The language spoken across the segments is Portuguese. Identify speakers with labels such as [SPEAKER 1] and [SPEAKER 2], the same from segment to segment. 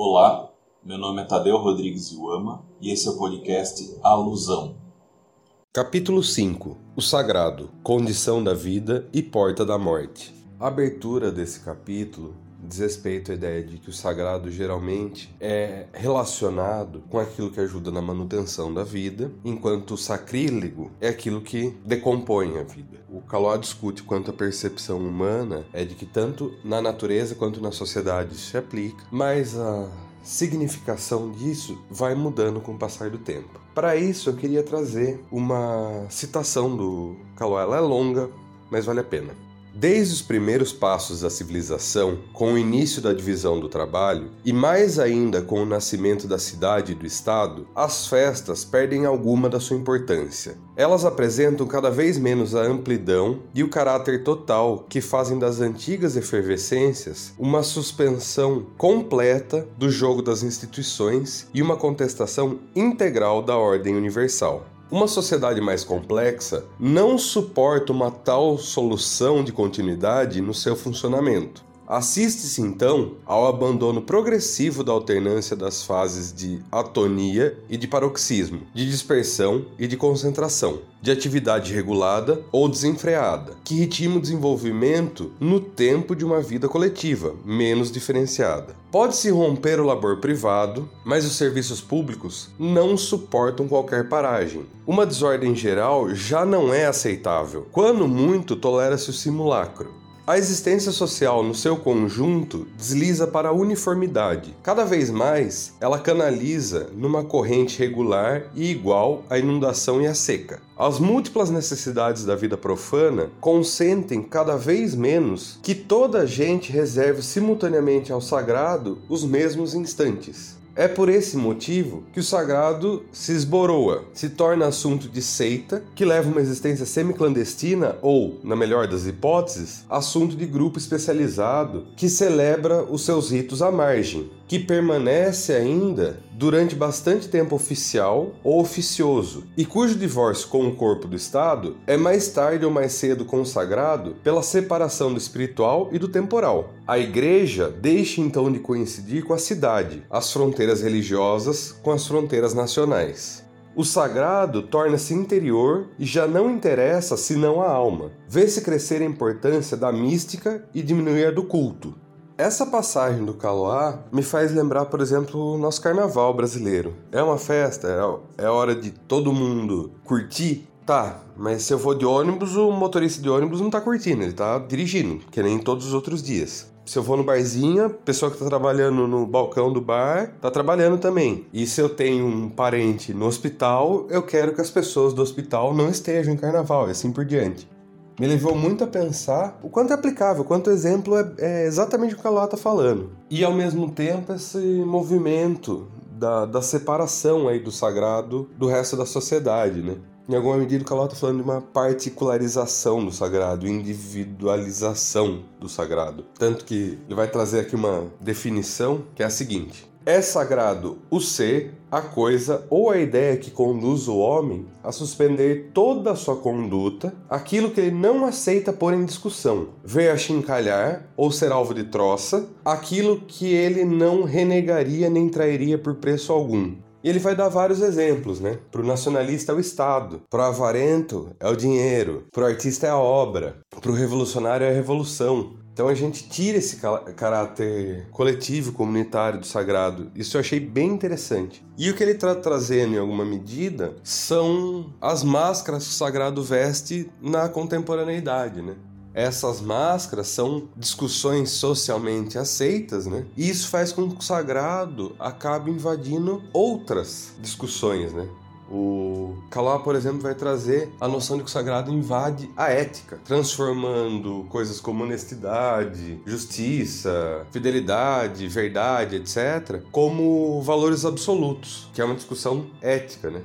[SPEAKER 1] Olá, meu nome é Tadeu Rodrigues Iuama e esse é o podcast Alusão.
[SPEAKER 2] Capítulo 5 O Sagrado, Condição da Vida e Porta da Morte. A abertura desse capítulo diz respeito à ideia de que o sagrado geralmente é relacionado com aquilo que ajuda na manutenção da vida, enquanto o sacrílego é aquilo que decompõe a vida. O Caló discute quanto a percepção humana é de que tanto na natureza quanto na sociedade isso se aplica, mas a significação disso vai mudando com o passar do tempo. Para isso, eu queria trazer uma citação do Caló. Ela é longa, mas vale a pena. Desde os primeiros passos da civilização, com o início da divisão do trabalho, e mais ainda com o nascimento da cidade e do Estado, as festas perdem alguma da sua importância. Elas apresentam cada vez menos a amplidão e o caráter total que fazem das antigas efervescências uma suspensão completa do jogo das instituições e uma contestação integral da ordem universal. Uma sociedade mais complexa não suporta uma tal solução de continuidade no seu funcionamento. Assiste-se então ao abandono progressivo da alternância das fases de atonia e de paroxismo, de dispersão e de concentração, de atividade regulada ou desenfreada, que ritima o desenvolvimento no tempo de uma vida coletiva, menos diferenciada. Pode-se romper o labor privado, mas os serviços públicos não suportam qualquer paragem. Uma desordem geral já não é aceitável. Quando muito, tolera-se o simulacro. A existência social no seu conjunto desliza para a uniformidade. Cada vez mais, ela canaliza numa corrente regular e igual a inundação e a seca. As múltiplas necessidades da vida profana consentem cada vez menos que toda a gente reserve simultaneamente ao sagrado os mesmos instantes. É por esse motivo que o sagrado se esboroa, se torna assunto de seita, que leva uma existência semi-clandestina ou, na melhor das hipóteses, assunto de grupo especializado que celebra os seus ritos à margem, que permanece ainda durante bastante tempo oficial ou oficioso, e cujo divórcio com o corpo do Estado é mais tarde ou mais cedo consagrado pela separação do espiritual e do temporal. A Igreja deixa então de coincidir com a cidade, as fronteiras religiosas com as fronteiras nacionais. O sagrado torna-se interior e já não interessa senão a alma. Vê-se crescer a importância da mística e diminuir a do culto. Essa passagem do Caloá me faz lembrar, por exemplo, o nosso carnaval brasileiro. É uma festa, é, é hora de todo mundo curtir. Tá, mas se eu for de ônibus, o motorista de ônibus não tá curtindo, ele tá dirigindo, que nem todos os outros dias. Se eu vou no barzinho, a pessoa que tá trabalhando no balcão do bar tá trabalhando também. E se eu tenho um parente no hospital, eu quero que as pessoas do hospital não estejam em carnaval e assim por diante me levou muito a pensar o quanto é aplicável, o quanto exemplo é, é exatamente o que a Ló está falando. E ao mesmo tempo esse movimento da, da separação aí do sagrado do resto da sociedade, né? Em alguma medida, o Caló está falando de uma particularização do sagrado, individualização do sagrado. Tanto que ele vai trazer aqui uma definição que é a seguinte: é sagrado o ser, a coisa ou a ideia que conduz o homem a suspender toda a sua conduta, aquilo que ele não aceita pôr em discussão, ver achincalhar ou ser alvo de troça, aquilo que ele não renegaria nem trairia por preço algum. E ele vai dar vários exemplos, né? Para o nacionalista é o Estado, para o avarento é o dinheiro, para o artista é a obra, para o revolucionário é a revolução, então a gente tira esse caráter coletivo, comunitário do sagrado. Isso eu achei bem interessante. E o que ele está trazendo em alguma medida são as máscaras que o sagrado veste na contemporaneidade, né? Essas máscaras são discussões socialmente aceitas, né? E isso faz com que o sagrado acabe invadindo outras discussões, né? O Calá, por exemplo, vai trazer a noção de que o sagrado invade a ética, transformando coisas como honestidade, justiça, fidelidade, verdade, etc., como valores absolutos, que é uma discussão ética, né?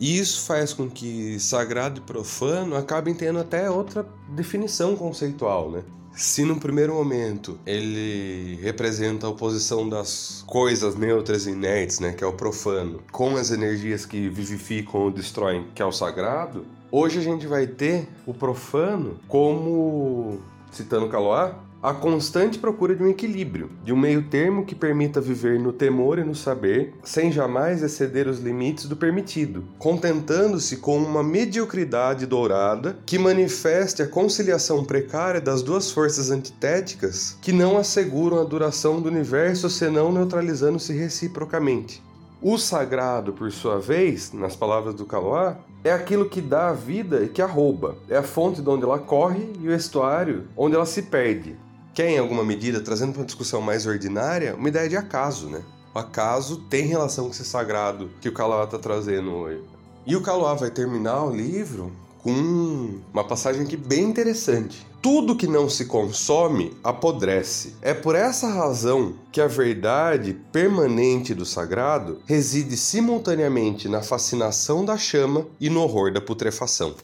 [SPEAKER 2] E isso faz com que sagrado e profano acabem tendo até outra definição conceitual, né? Se no primeiro momento ele representa a oposição das coisas neutras e inertes, né, que é o profano, com as energias que vivificam ou destroem, que é o sagrado, hoje a gente vai ter o profano como, citando Caloá, a constante procura de um equilíbrio, de um meio termo que permita viver no temor e no saber, sem jamais exceder os limites do permitido, contentando-se com uma mediocridade dourada que manifeste a conciliação precária das duas forças antitéticas que não asseguram a duração do universo senão neutralizando-se reciprocamente. O sagrado, por sua vez, nas palavras do Caloá, é aquilo que dá a vida e que a rouba. É a fonte de onde ela corre e o estuário onde ela se perde que é, em alguma medida, trazendo para uma discussão mais ordinária, uma ideia de acaso, né? O acaso tem relação com esse sagrado que o Kaloá está trazendo hoje. E o Kaloá vai terminar o livro com uma passagem aqui bem interessante. Tudo que não se consome apodrece. É por essa razão que a verdade permanente do sagrado reside simultaneamente na fascinação da chama e no horror da putrefação.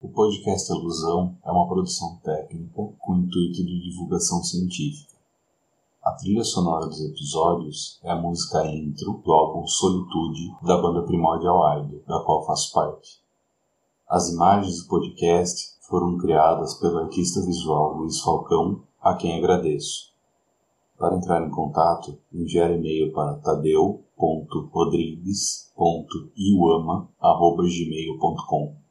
[SPEAKER 1] O podcast Alusão é uma produção técnica com intuito de divulgação científica. A trilha sonora dos episódios é a música intro do álbum Solitude da banda Primordial Idol, da qual faço parte. As imagens do podcast foram criadas pelo artista visual Luiz Falcão, a quem agradeço. Para entrar em contato, enviar e-mail para tadeu.rodrigues.iuama.gmail.com